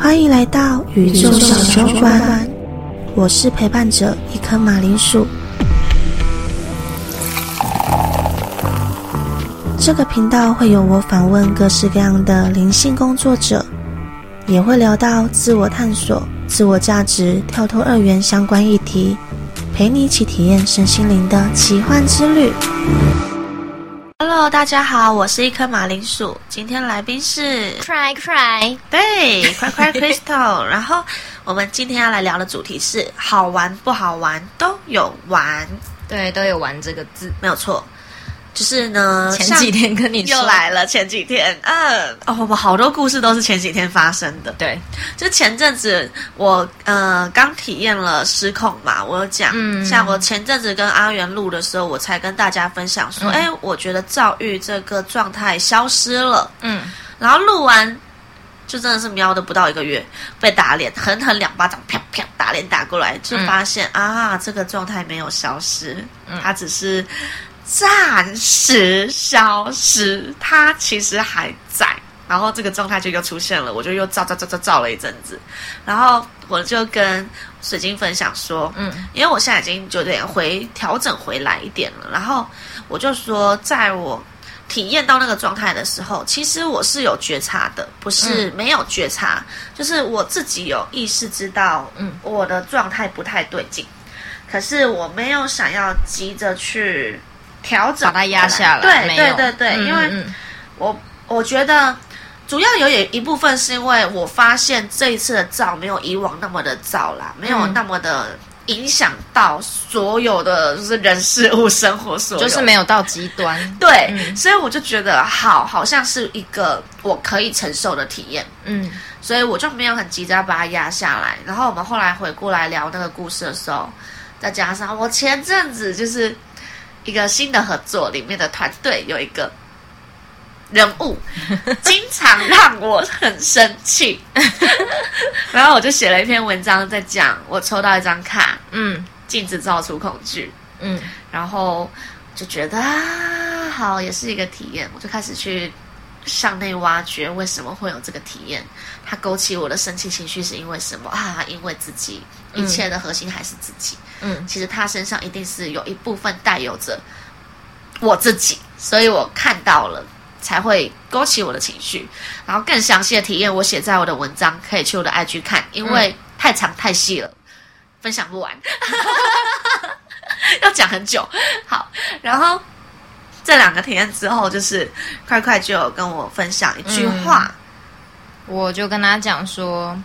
欢迎来到宇宙小酒馆，我是陪伴者一颗马铃薯。这个频道会有我访问各式各样的灵性工作者，也会聊到自我探索、自我价值、跳脱二元相关议题，陪你一起体验身心灵的奇幻之旅。Hello，大家好，我是一颗马铃薯。今天来宾是 Cry Cry，对，，Cry Cry Crystal。然后我们今天要来聊的主题是好玩不好玩都有玩，对，都有“玩”这个字。没有错。就是呢，前几天跟你说。又来了，前几天，嗯，哦，我们好多故事都是前几天发生的。对，就前阵子我呃刚体验了失控嘛，我有讲，嗯。像我前阵子跟阿元录的时候，我才跟大家分享说，嗯。哎、我觉得躁郁这个状态消失了，嗯，然后录完。就真的是瞄的不到一个月，被打脸，狠狠两巴掌，啪啪打脸打过来，就发现、啊，这个状态没有消失，嗯。它只是暂时消失，它其实还在。然后这个状态就又出现了，我就又照照照照照了一阵子，然后我就跟水晶分享说，嗯，因为我现在已经有点回调整回来一点了，然后我就说，在我体验到那个状态的时候，其实我是有觉察的，不是没有觉察，就是我自己有意识知道，嗯，我的状态不太对劲，可是我没有想要急着去调整，把它压下来。对对对对，嗯因为嗯我我觉得主要有一部分是因为我发现这一次的燥没有以往那么的燥啦，没有嗯那么的影响到所有的就是人事物生活所有，就是没有到极端。对，嗯所以我就觉得好，好像是一个我可以承受的体验，嗯所以我就没有很急着要把它压下来。然后我们后来回过来聊那个故事的时候，再加上我前阵子就是一个新的合作，里面的团队有一个人物，经常让我很生气。然后我就写了一篇文章，在讲我抽到一张卡，嗯禁止造出恐惧。嗯然后就觉得啊，好，也是一个体验，我就开始去向内挖掘为什么会有这个体验，它勾起我的生气情绪是因为什么啊？因为自己，一切的核心还是自己。嗯其实他身上一定是有一部分带有着我自己，所以我看到了。才会勾起我的情绪，然后更详细的体验，我写在我的文章，可以去我的 IG 看，因为太长太细了，分享不完。要讲很久。好，然后这两个体验之后，就是快快就有跟我分享一句话，我就跟他讲说，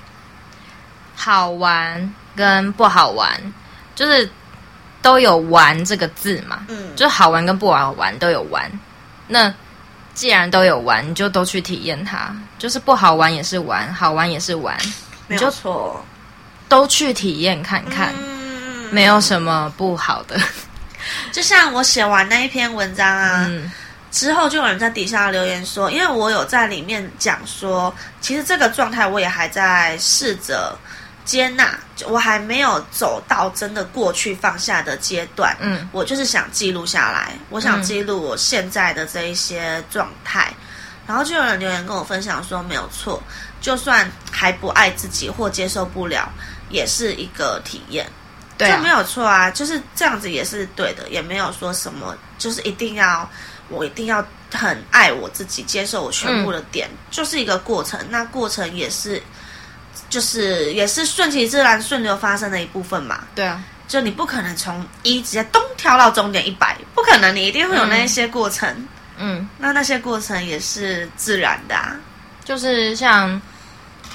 好玩跟不好玩，就是都有“玩”这个字嘛，嗯，就好玩跟不好玩都有玩。那既然都有玩，你就都去体验它，就是不好玩也是玩，好玩也是玩，没有错，都去体验看看，嗯没有什么不好的。就像我写完那一篇文章啊，嗯之后就有人在底下留言说，因为我有在里面讲说，其实这个状态我也还在试着接纳，就我还没有走到真的过去放下的阶段。嗯我就是想记录下来，我想嗯记录我现在的这一些状态。然后就有人留言跟我分享说，没有错，就算还不爱自己或接受不了，也是一个体验。对这没啊，有错啊，就是这样子也是对的，也没有说什么，就是一定要我一定要很爱我自己，接受我全部的点，就是一个过程。那过程也是，就是也是顺其自然、顺流发生的一部分嘛。对啊，就你不可能从一直接咚跳到终点一百，不可能，你一定会有那一些过程。嗯，那那些过程也是自然的啊。就是像，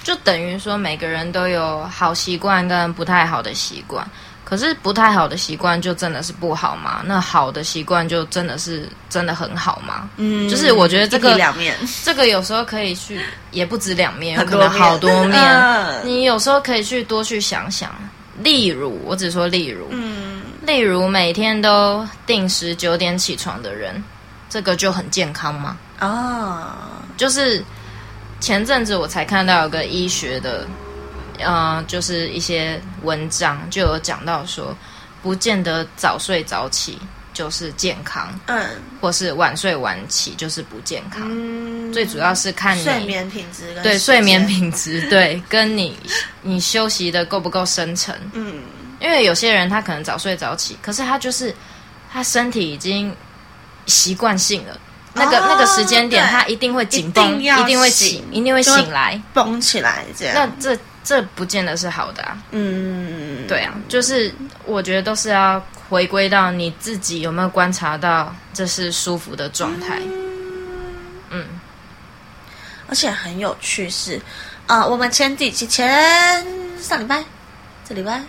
就等于说每个人都有好习惯跟不太好的习惯。可是不太好的习惯就真的是不好吗？那好的习惯就真的是真的很好吗？嗯就是我觉得这个两面，这个有时候可以去，也不止两面，有可能好多面。嗯你有时候可以去多去想想。例如，我只说例如，嗯，例如每天都定时九点起床的人，这个就很健康吗？哦，就是前阵子我才看到有个医学的，呃，就是一些文章就有讲到说，不见得早睡早起就是健康，嗯或是晚睡晚起就是不健康。嗯，最主要是看你睡眠品质跟对睡眠，品质，对跟你你休息的够不够深沉。嗯因为有些人他可能早睡早起，可是他就是他身体已经习惯性了，那个、哦那个时间点他一定会紧绷，一定会醒醒，一定会醒来。绷起来这样，那这这不见得是好的啊。嗯。对啊，就是我觉得都是要回归到你自己有没有观察到这是舒服的状态。嗯，而且很有趣是，呃，我们前几期前上礼拜，这礼拜，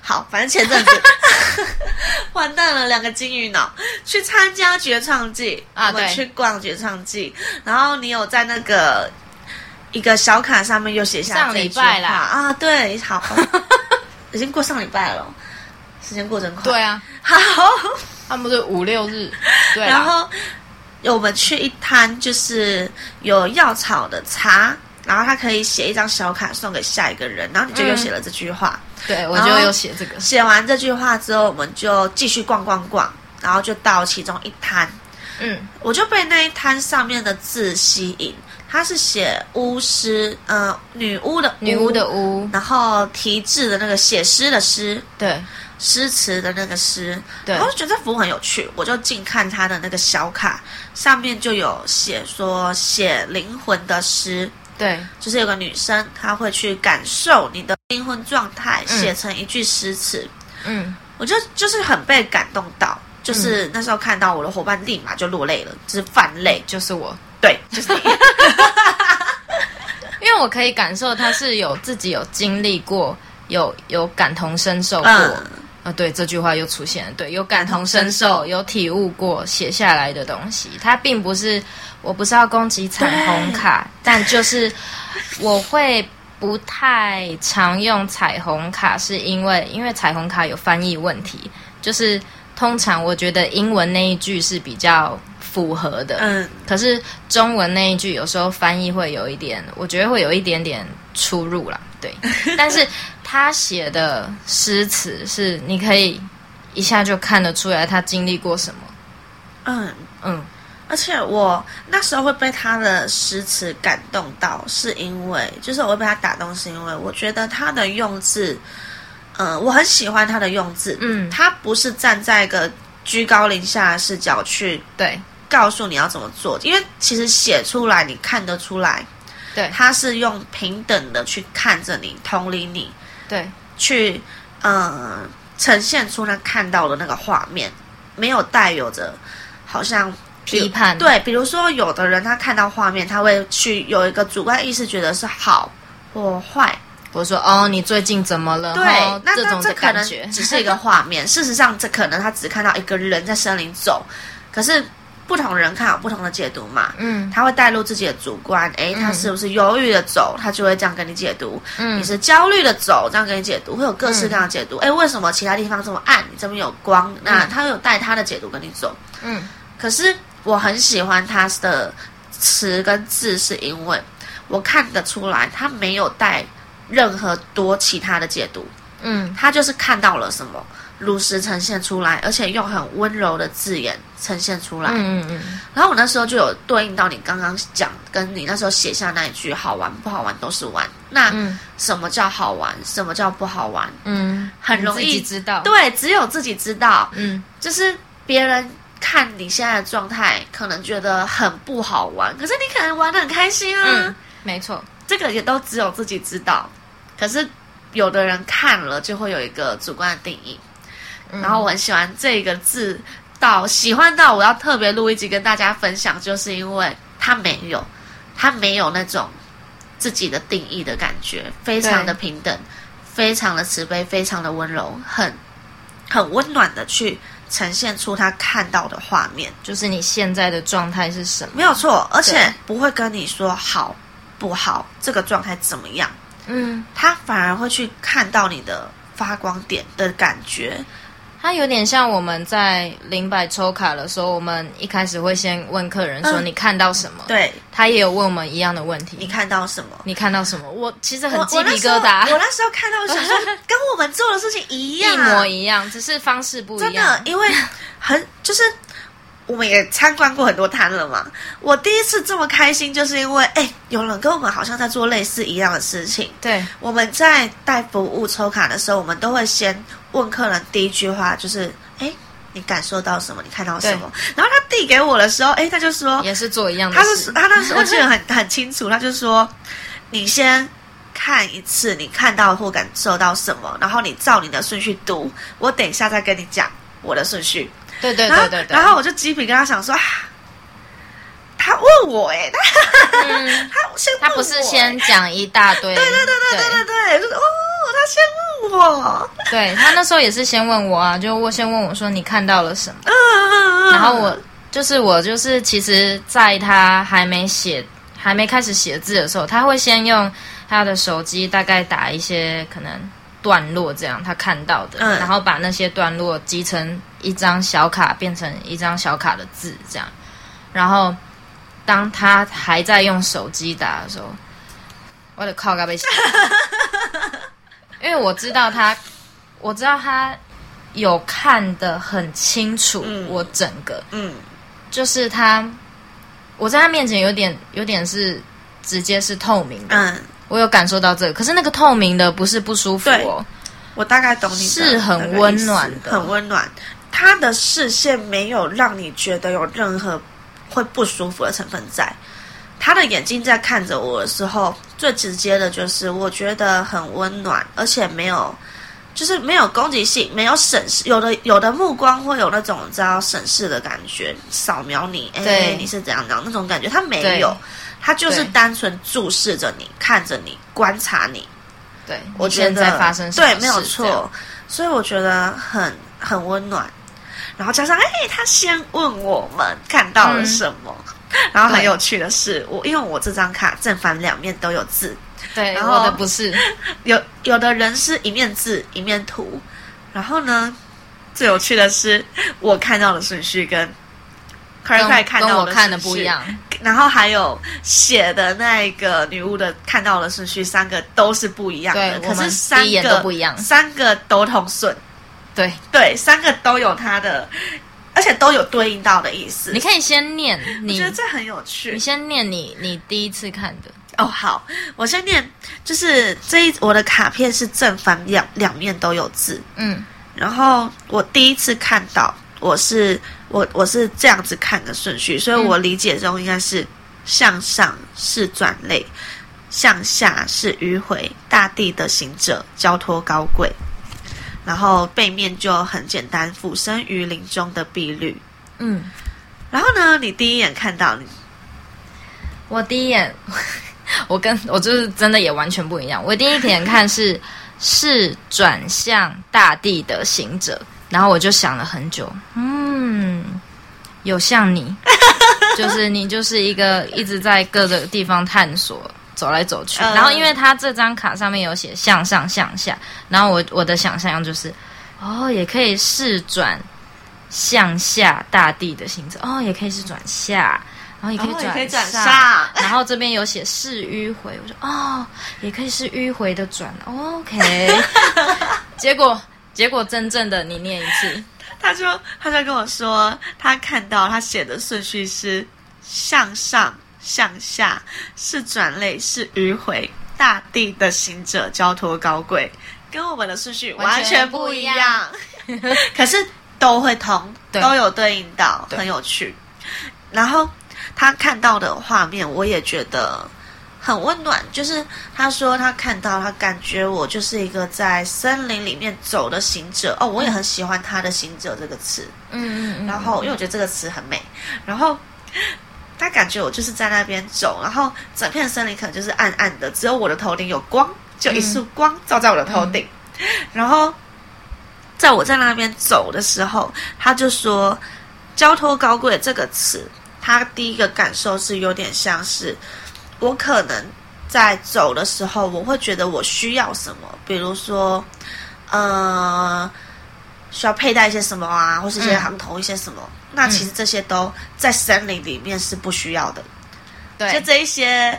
好，反正前阵子 完蛋了，两个金鱼脑去参加绝唱季啊我们对去逛绝唱季，然后你有在那个一个小卡上面又写下上这句礼拜啦话啊，对，好，已经过上礼拜了，时间过真快，对，啊，好。他们是五六日，对然后我们去一摊，就是有药草的茶，然后他可以写一张小卡送给下一个人，然后你就又写了这句话。对我就又写这个。写完这句话之后，我们就继续逛逛逛，然后就到其中一摊，嗯我就被那一摊上面的字吸引。它是写巫师，呃，女巫的女巫的巫，然后题字的那个写诗的诗，对。诗词的那个诗，对。我就觉得这服务很有趣，我就近看他的那个小卡，上面就有写说写灵魂的诗，对，就是有个女生她会去感受你的灵魂状态，嗯。写成一句诗词，嗯。我就就是很被感动到，就是那时候看到我的伙伴立马就落泪了，就是泛泪，就是我，对，就是你，因为我可以感受他是有自己有经历过，有有感同身受过。嗯，啊，对，这句话又出现了。对，有感同身受有体悟过写下来的东西。它并不是，我不是要攻击彩虹卡，但就是我会不太常用彩虹卡，是因为因为彩虹卡有翻译问题，就是通常我觉得英文那一句是比较符合的，嗯，可是中文那一句有时候翻译会有一点，我觉得会有一点点出入啦。对，但是他写的诗词是你可以一下就看得出来他经历过什么。嗯，嗯。而且我那时候会被他的诗词感动到，是因为就是我会被他打动，是因为我觉得他的用字，嗯、我很喜欢他的用字，嗯，他不是站在一个居高临下的视角去对告诉你要怎么做，因为其实写出来你看得出来，对他是用平等的去看着你，同理你，对去嗯呈现出他看到的那个画面，没有带有着好像批判，对，比如说有的人他看到画面，他会去有一个主观意识，觉得是好或坏。我说哦，你最近怎么了？对哦，那那这种可能感觉只是一个画面，事实上这可能他只看到一个人在森林走，可是不同人看有不同的解读嘛。嗯。他会带入自己的主观，诶，他是不是忧郁的走，他就会这样跟你解读；嗯。你是焦虑的走，这样跟你解读，会有各式各样的解读。诶，为什么其他地方这么暗，你这边有光？那他会有带他的解读跟你走。嗯。可是我很喜欢他的词跟字，是因为我看得出来他没有带任何多其他的解读，嗯。他就是看到了什么，如实呈现出来，而且用很温柔的字眼呈现出来。嗯嗯嗯，然后我那时候就有对应到你刚刚讲，跟你那时候写下那一句“好玩不好玩都是玩”。那嗯什么叫好玩？什么叫不好玩？嗯，很容易知道。对，只有自己知道。嗯就是别人看你现在的状态，可能觉得很不好玩，可是你可能玩的很开心啊。嗯，没错。这个也都只有自己知道。可是有的人看了就会有一个主观的定义。嗯然后我很喜欢这个字，到喜欢到我要特别录一集跟大家分享，就是因为他没有，他没有那种自己的定义的感觉，非常的平等，非常的慈悲，非常的温柔，很很温暖的去呈现出他看到的画面，就是你现在的状态是什么？没有错，而且不会跟你说好不好，这个状态怎么样，嗯他反而会去看到你的发光点的感觉。它有点像我们在零百抽卡的时候，我们一开始会先问客人说嗯你看到什么，对，他也有问我们一样的问题，你看到什么？你看到什么？我其实很鸡皮疙瘩，我那时候看到，我想说跟我们做的事情一样，一模一样，只是方式不一样真的，。因为很就是我们也参观过很多摊了嘛。我第一次这么开心，就是因为哎，有人跟我们好像在做类似一样的事情。对我们在带服务抽卡的时候，我们都会先问客人第一句话就是：哎，你感受到什么？你看到什么？然后他递给我的时候，哎，他就说，也是做一样的他是事。他那时候我记得很很清楚，他就说，你先。看一次，你看到或感受到什么，然后你照你的顺序读。我等一下再跟你讲我的顺序。对对对对对。然后我就鸡皮跟他想说，啊，他问我哎、他嗯，他先问他不是先讲一大堆，对对对对对对，就是哦，他先问我，对他那时候也是先问我啊，就我先问我说你看到了什么，嗯嗯嗯，然后我就是我就是其实在他还没写还没开始写字的时候，他会先用他的手机大概打一些可能段落这样他看到的，嗯。然后把那些段落集成一张小卡，变成一张小卡的字这样，然后当他还在用手机打的时候，我的靠，该被写，因为我知道他，我知道他有看得很清楚，嗯。我整个。嗯。就是他，我在他面前有点有点是直接是透明的，嗯，我有感受到这个。可是那个透明的不是不舒服哦，我大概懂你是很温暖的很温暖。他的视线没有让你觉得有任何会不舒服的成分在。他的眼睛在看着我的时候，最直接的就是我觉得很温暖，而且没有，就是没有攻击性，没有审视。有的有的目光会有那种你知道审视的感觉，扫描你，哎，你是怎样怎样那种感觉，他没有，他就是单纯注视着你，看着你，观察你。对，我觉得在发生什么对，没有错，所以我觉得很很温暖。然后加上，哎，他先问我们看到了什么。然后很有趣的是，我因为我这张卡正反两面都有字，对，然后我的不是，有有的人是一面字一面图，然后呢，最有趣的是我看到的顺序跟快跟快看到跟我看的不一，样，然后还有写的那个女巫的看到的顺序，三个都是不一样的，可是三个都不一样三个都通顺，对，对，三个都有它的，而且都有对应到的意思。你可以先念我你觉得这很有趣你。先念你你第一次看的，哦，好，我先念，就是这一我的卡片是正反两两面都有字，嗯然后我第一次看到，我是我我是这样子看的顺序，所以我理解中应该是向上是转类，向下是迂回，大地的行者交托高贵，然后背面就很简单，俯身于林中的碧绿。嗯，然后呢，你第一眼看到你，我第一眼，我跟我就是真的也完全不一样。我第一眼看是是转向大地的行者，然后我就想了很久，嗯，有像你，就是你就是一个一直在各个地方探索。走来走去，嗯然后因为他这张卡上面有写向上向下，然后我我的想象就是，哦，也可以是转向下大地的行者，哦，也可以是转下，然后也可以哦转、也可以转上然后这边有写是迂回，我说哦，也可以是迂回的转，OK。结果结果真正的你念一次，他就他就跟我说，他看到他写的顺序是向上、向下，是转类，是迂回，大地的行者交托高贵，跟我们的顺序完全不一样，完 可是都会通，都有对应到，很有趣。然后他看到的画面，我也觉得很温暖。就是他说他看到，他感觉我就是一个在森林里面走的行者。哦，我也很喜欢他的“行者”这个词。嗯嗯嗯，然后因为我觉得这个词很美，然后他感觉我就是在那边走，然后整片森林可能就是暗暗的，只有我的头顶有光，就一束光照在我的头顶。然后在我在那边走的时候，他就说“交托高贵”这个词，他第一个感受是有点像是我可能在走的时候，我会觉得我需要什么，比如说，呃。需要佩戴一些什么啊，或是一些嗯行头一些什么。那其实这些都在森林里面是不需要的。对就，这一些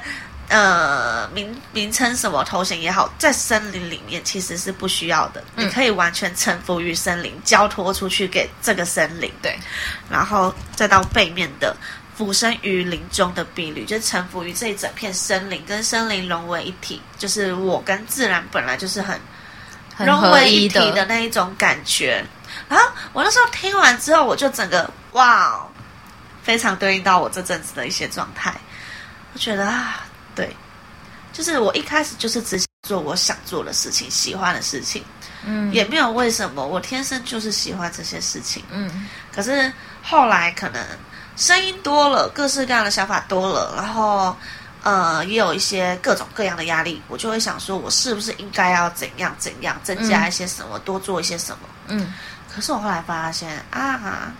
呃名名称什么头衔也好，在森林里面其实是不需要的。嗯你可以完全臣服于森林，交托出去给这个森林。对，然后再到背面的俯身于林中的碧绿，就是臣服于这一整片森林，跟森林融为一体。就是我跟自然本来就是很很融为一体的那一种感觉。然后我那时候听完之后，我就整个哇，哦非常对应到我这阵子的一些状态。我觉得啊，对，就是我一开始就是只想做我想做的事情，喜欢的事情，嗯也没有为什么，我天生就是喜欢这些事情。嗯可是后来可能声音多了，各式各样的想法多了，然后呃也有一些各种各样的压力，我就会想说，我是不是应该要怎样怎样增加一些什么，多做一些什么？嗯可是我后来发现啊，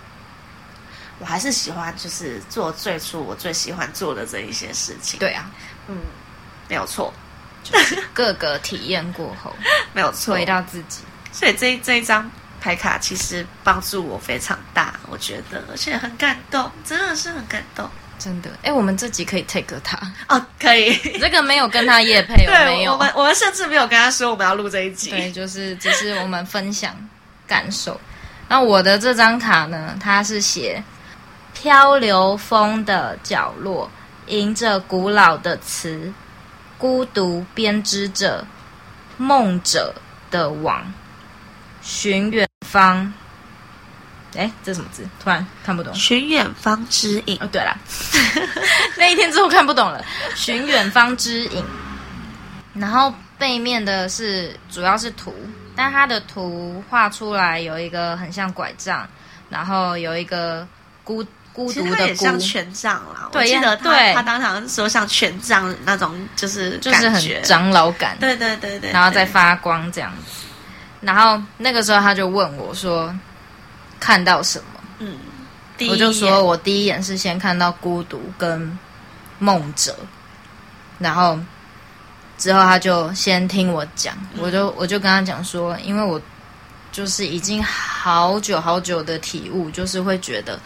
我还是喜欢就是做最初我最喜欢做的这一些事情。，对啊，嗯，没有错，就是各个体验过后，没有错回。到自己。所以这一这一张牌卡其实帮助我非常大，我觉得，而且很感动，真的是很感动。真的，哎，我们这集可以 take 他，哦，可以。这个没有跟他夜配，对 没对，有？我们我们甚至没有跟他说我们要录这一集。对，就是只是我们分享感受。那我的这张卡呢，它是写漂流风的角落，迎着古老的词，孤独编织着梦者的网，寻远方。哎，这什么字？突然看不懂。寻远方之影，哦，对了，那一天之后看不懂了。寻远方之影，然后背面的是主要是图，但它的图画出来有一个很像拐杖，然后有一个孤孤独的孤，像权杖啦。对我记得他对他当场说像权杖那种，就是就是很长老感，对对对对，然后再发光这样子。然后那个时候他就问我说：“看到什么？”嗯，第一我就说我第一眼是先看到孤独跟梦者，然后之后他就先听我讲，我就我就跟他讲说，因为我就是已经好久好久的体悟，就是会觉得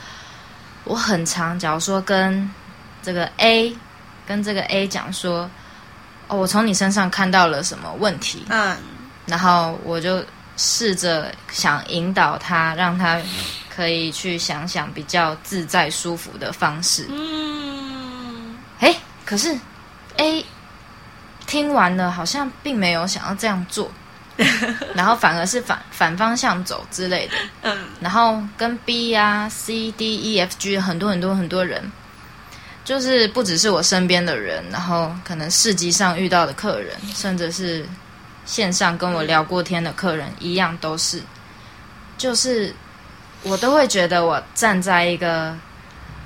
我很常，假如说跟这个 A 跟这个 A 讲说，哦，我从你身上看到了什么问题，嗯然后我就试着想引导他，让他可以去想想比较自在舒服的方式。嗯，哎，可是 A 听完了，好像并没有想要这样做，然后反而是反反方向走之类的。嗯然后跟 B 呀、C、D、E、F、G 很多很多很多人，就是不只是我身边的人，然后可能市集上遇到的客人，甚至是线上跟我聊过天的客人，一样都是，就是我都会觉得我站在一个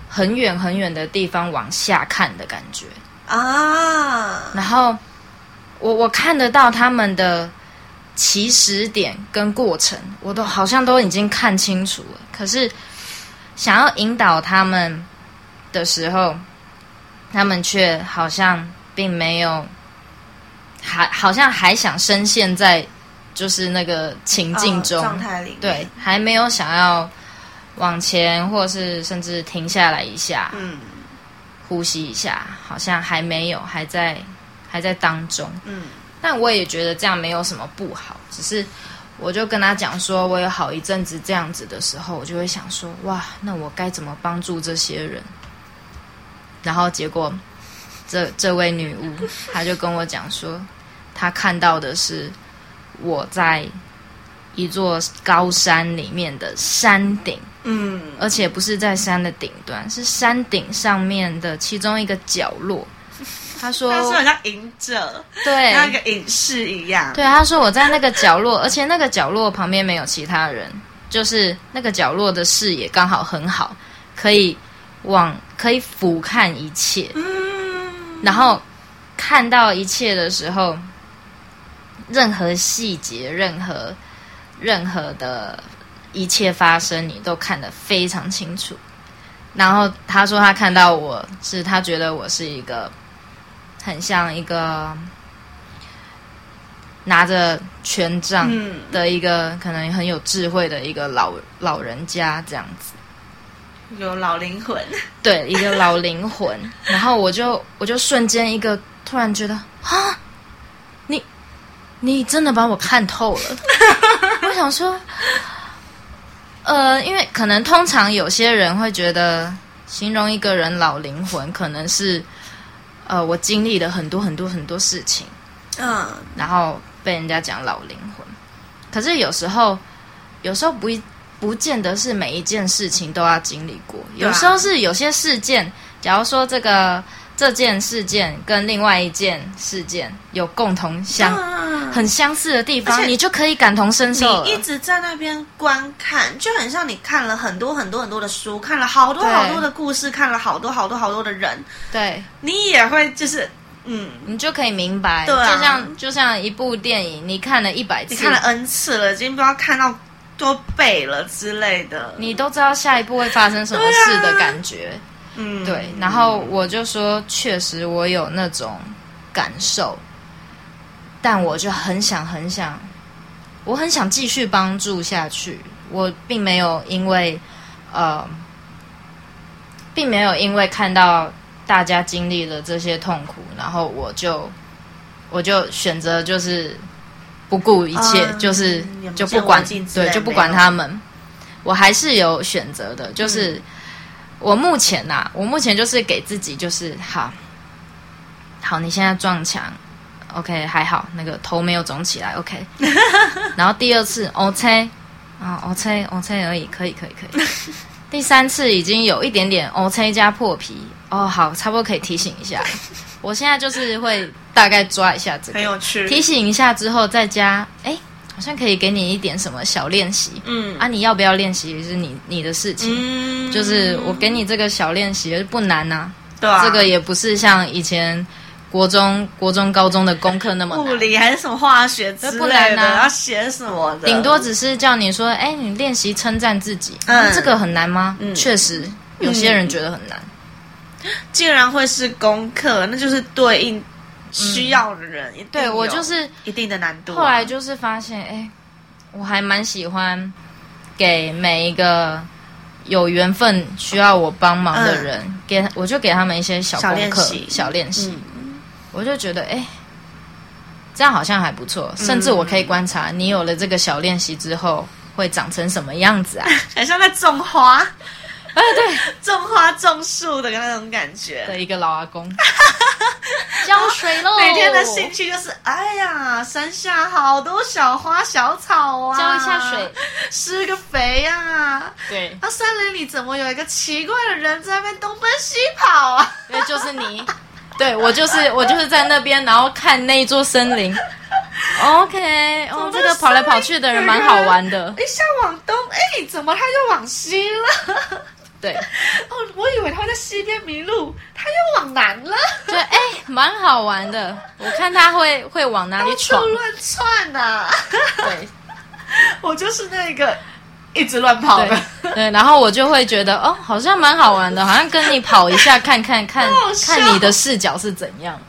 很远很远的地方往下看的感觉，啊，然后我我看得到他们的起始点跟过程，我都好像都已经看清楚了。可是想要引导他们的时候，他们却好像并没有，还好像还想深陷在就是那个情境中，哦状态里面，对，还没有想要往前，或是甚至停下来一下，嗯呼吸一下，好像还没有，还在还在当中。嗯但我也觉得这样没有什么不好，只是我就跟他讲说，我有好一阵子这样子的时候，我就会想说，哇，那我该怎么帮助这些人？然后结果，这这位女巫，她就跟我讲说，她看到的是我在一座高山里面的山顶，嗯。而且不是在山的顶端，是山顶上面的其中一个角落。他说他说很像隐者，对，像一个隐士一样，对，他说我在那个角落，而且那个角落旁边没有其他人，就是那个角落的视野刚好很好，可以往可以俯瞰一切，嗯，然后看到一切的时候，任何细节、任何任何的一切发生，你都看得非常清楚。然后他说他看到我是他觉得我是一个很像一个拿着权杖嗯的一个、可能很有智慧的一个老老人家这样子。有老灵魂，对，一个老灵魂。然后我就我就瞬间一个突然觉得啊，你你真的把我看透了。我想说，呃，因为可能通常有些人会觉得形容一个人老灵魂，可能是呃我经历了很多很多很多事情，嗯，然后被人家讲老灵魂。可是有时候，有时候不一不见得是每一件事情都要经历过，有时候是有些事件，假如说这个这件事件跟另外一件事件有共同相、嗯很相似的地方，你就可以感同身受你一直在那边观看，就很像你看了很多很多很多的书，看了好多好多的故事，看了好多好多好多的人，对。你也会就是嗯，你就可以明白，对啊。就像就像一部电影，你看了一百次，你看了 N 次了，已经不知道看到多背了之类的。你都知道下一步会发生什么事的感觉。嗯，对，然后我就说，确实我有那种感受，但我就很想很想，我很想继续帮助下去。我并没有因为呃，并没有因为看到大家经历了这些痛苦，然后我就我就选择就是不顾一切，嗯就是就不管对，就不管他们。我还是有选择的，就是、我目前呐、我目前就是给自己就是好，好，你现在撞墙，OK，还好，那个头没有肿起来，OK。然后第二次 OK，啊 OK OK 而已，可以可以可以。第三次已经有一点点 OK 加破皮，哦，好，差不多可以提醒一下。我现在就是会大概抓一下这个，很有趣。提醒一下之后再加，哎，好像可以给你一点什么小练习。嗯。啊，你要不要练习是你你的事情，嗯。就是我给你这个小练习不难呐、对啊，这个也不是像以前国中、国中、高中的功课那么物，理还是什么化学之不类的，难啊。要写什么的，顶多只是叫你说，哎，你练习称赞自己，嗯。这个很难吗？嗯。确实，有些人觉得很难。既然会是功课，那就是对应需要的人，对我就是一定的难度啊。后来就是发现，哎，我还蛮喜欢给每一个有缘分需要我帮忙的人，给我就给他们一些小练习小练习。嗯，我就觉得，哎，这样好像还不错。甚至我可以观察，你有了这个小练习之后，会长成什么样子啊？很像在种花，哎，对，种花种树的那种感觉。的一个老阿公，浇水喽，每天的兴趣就是，哎呀，山下好多小花小草啊，浇一下水，施个肥呀、对，那森林里怎么有一个奇怪的人在那边东奔西跑啊？对，就是你，对我就是我就是在那边，然后看那一座森林。OK，哦，这个跑来跑去的人蛮好玩的，一下往东，哎，怎么他就往西了？对，哦，我以为他会在西边迷路，他又往南了，对哎，蛮好玩的。我看他会会往哪里到闯处，乱窜呐、对 我就是那个一直乱跑的。对对，然后我就会觉得哦，好像蛮好玩的，好像跟你跑一下，看看看 看你的视角是怎样。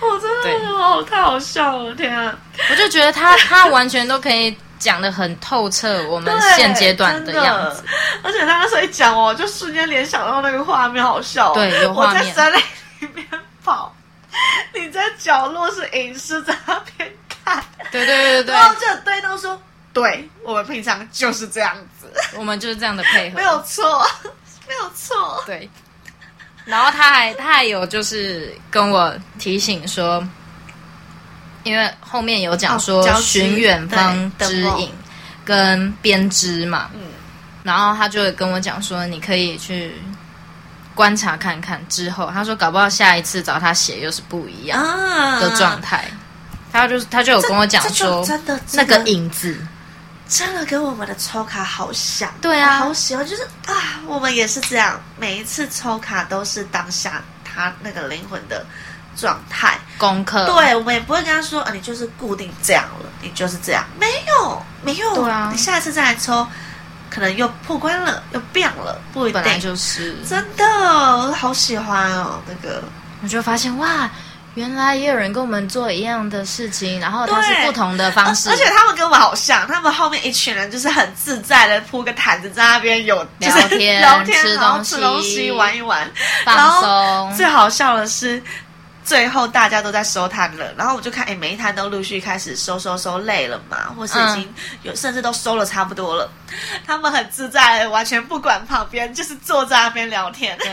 我真对的好太好笑了，天啊！我就觉得他他完全都可以讲的很透彻，我们对现阶段的真样子。，而且他那时候一讲，我就瞬间联想到那个画面，好笑哦。对有画面我在森林里面跑，你在角落是隐士在那边看，对对对对然后就很对都说，对我们平常就是这样子，我们就是这样的配合，没有错，没有错。对。然后他还他还有就是跟我提醒说，因为后面有讲说寻远方对灯笼之影跟编织嘛，嗯。然后他就会跟我讲说，你可以去观察看看。之后。他说，搞不好下一次找他写又是不一样啊。的状态。他就是他就有跟我讲说，真的那个影子，真的跟我们的抽卡好像，对啊。好喜欢，就是啊，我们也是这样，每一次抽卡都是当下他那个灵魂的状态。功课，对，我们也不会跟他说啊，你就是固定这样了，你就是这样，没有，没有，对啊你下一次再来抽，可能又破关了，又变了，不一本来定。就是，真的，我好喜欢哦，那个，我就发现哇，原来也有人跟我们做一样的事情，然后他是对不同的方式而且他们跟我们好像，他们后面一群人就是很自在的铺个毯子在那边有就是聊天聊天，吃然后东西吃东西玩一玩。放松最。好笑的是，最后大家都在收摊了，然后我就看，哎，每一摊都陆续开始收收收，累了嘛，或是已经有、甚至都收了差不多了，他们很自在，完全不管旁边，就是坐在那边聊天。对，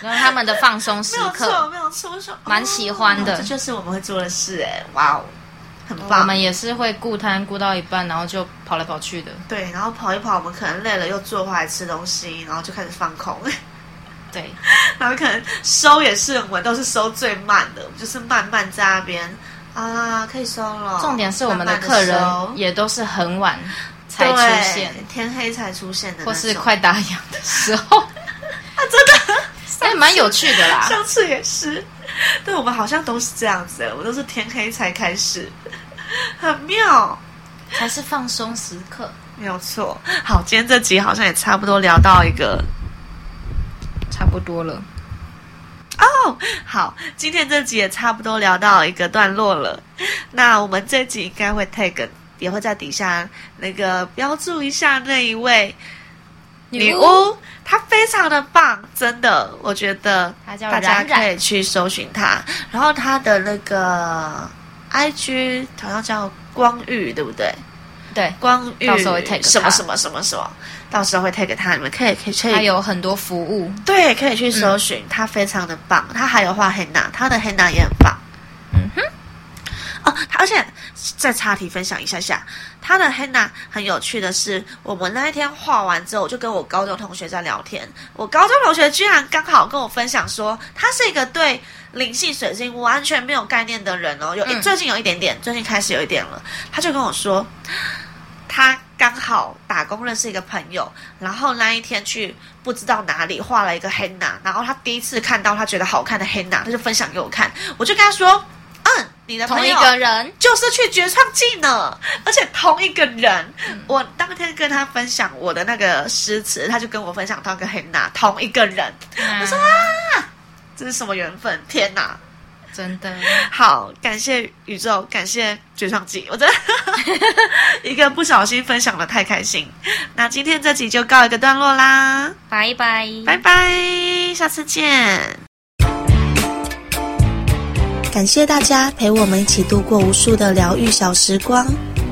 然后他们的放松时 没有错，刻，没有错，我说蛮喜欢的哦这就是我们会做的事，哎，哇哦，很棒我棒。们也是会顾摊顾到一半，然后就跑来跑去的。对，然后跑一跑，我们可能累了，又坐回来吃东西，然后就开始放空。对，然后可能收也是，我们都是收最慢的，就是慢慢在那边。啊，可以收了。重点是我们的客人也都是很晚才出对现，天黑才出现的，或是快打烊的时候，啊，真的，哎，蛮有趣的啦。上次也是，对我们好像都是这样子的，我们都是天黑才开始，很妙。才是放松时刻。没有错，好，今天这集好像也差不多聊到一个差不多了，哦，好，今天这集也差不多聊到一个段落了。那我们这集应该会 tag，也会在底下那个标注一下那一位女巫，她非常的棒，真的，我觉得大家可以去搜寻她。然后她的那个 IG 好像叫光玉，对不对？对，光遇，到时候会 tag 她什么什么什么什么，到时候会 tag 她，你们可以可以去。他有很多服务。对，可以去搜寻，他非常的棒，他还有画黑娜，他的黑娜也很棒。嗯哼，哦，他而且再插题分享一下下，他的黑娜很有趣的是，我们那一天画完之后，我就跟我高中同学在聊天，我高中同学居然刚好跟我分享说，他是一个对灵性水晶完全没有概念的人哦，有最近有一点点，最近开始有一点了，他就跟我说，他刚好打工认识一个朋友，然后那一天去不知道哪里画了一个黑娜，然后他第一次看到他觉得好看的黑娜，他就分享给我看，我就跟他说，嗯，你的同一个人，就是去绝创季呢，而且同一个人。我当天跟他分享我的那个诗词，他就跟我分享到一个黑娜，同一个人，我说啊这是什么缘分？天哪！真的，好，感谢宇宙，感谢绝创季，我真的 一个不小心分享的太开心。那今天这集就告一个段落啦，拜拜，拜拜，下次见。感谢大家陪我们一起度过无数的疗愈小时光。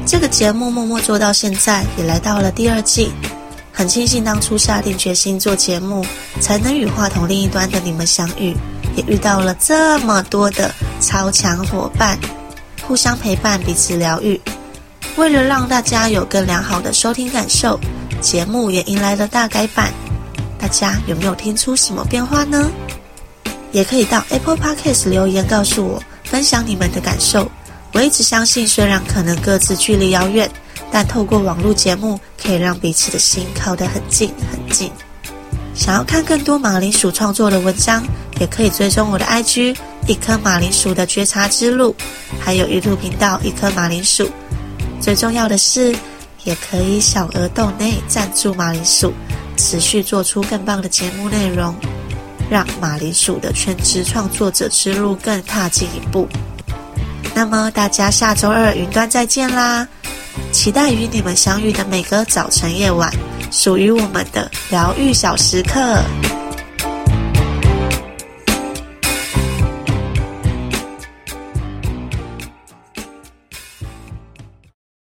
这个节目默默做到现在，也来到了第二季。很庆幸当初下定决心做节目，才能与话筒另一端的你们相遇，也遇到了这么多的超强伙伴，互相陪伴，彼此疗愈。为了让大家有更良好的收听感受，节目也迎来了大改版。大家有没有听出什么变化呢？也可以到 Apple Podcast 留言告诉我，分享你们的感受。我一直相信，虽然可能各自距离遥远，但透过网络节目，可以让彼此的心靠得很近很近。想要看更多马铃薯创作的文章，也可以追踪我的 IG 一颗马铃薯的觉察之路，还有 YouTube 频道一颗马铃薯。最重要的是，也可以小额豆内赞助马铃薯，持续做出更棒的节目内容。让马铃薯的全职创作者之路更踏进一步。那么大家下周二云端再见啦！期待与你们相遇的每个早晨夜晚，属于我们的疗愈小时刻。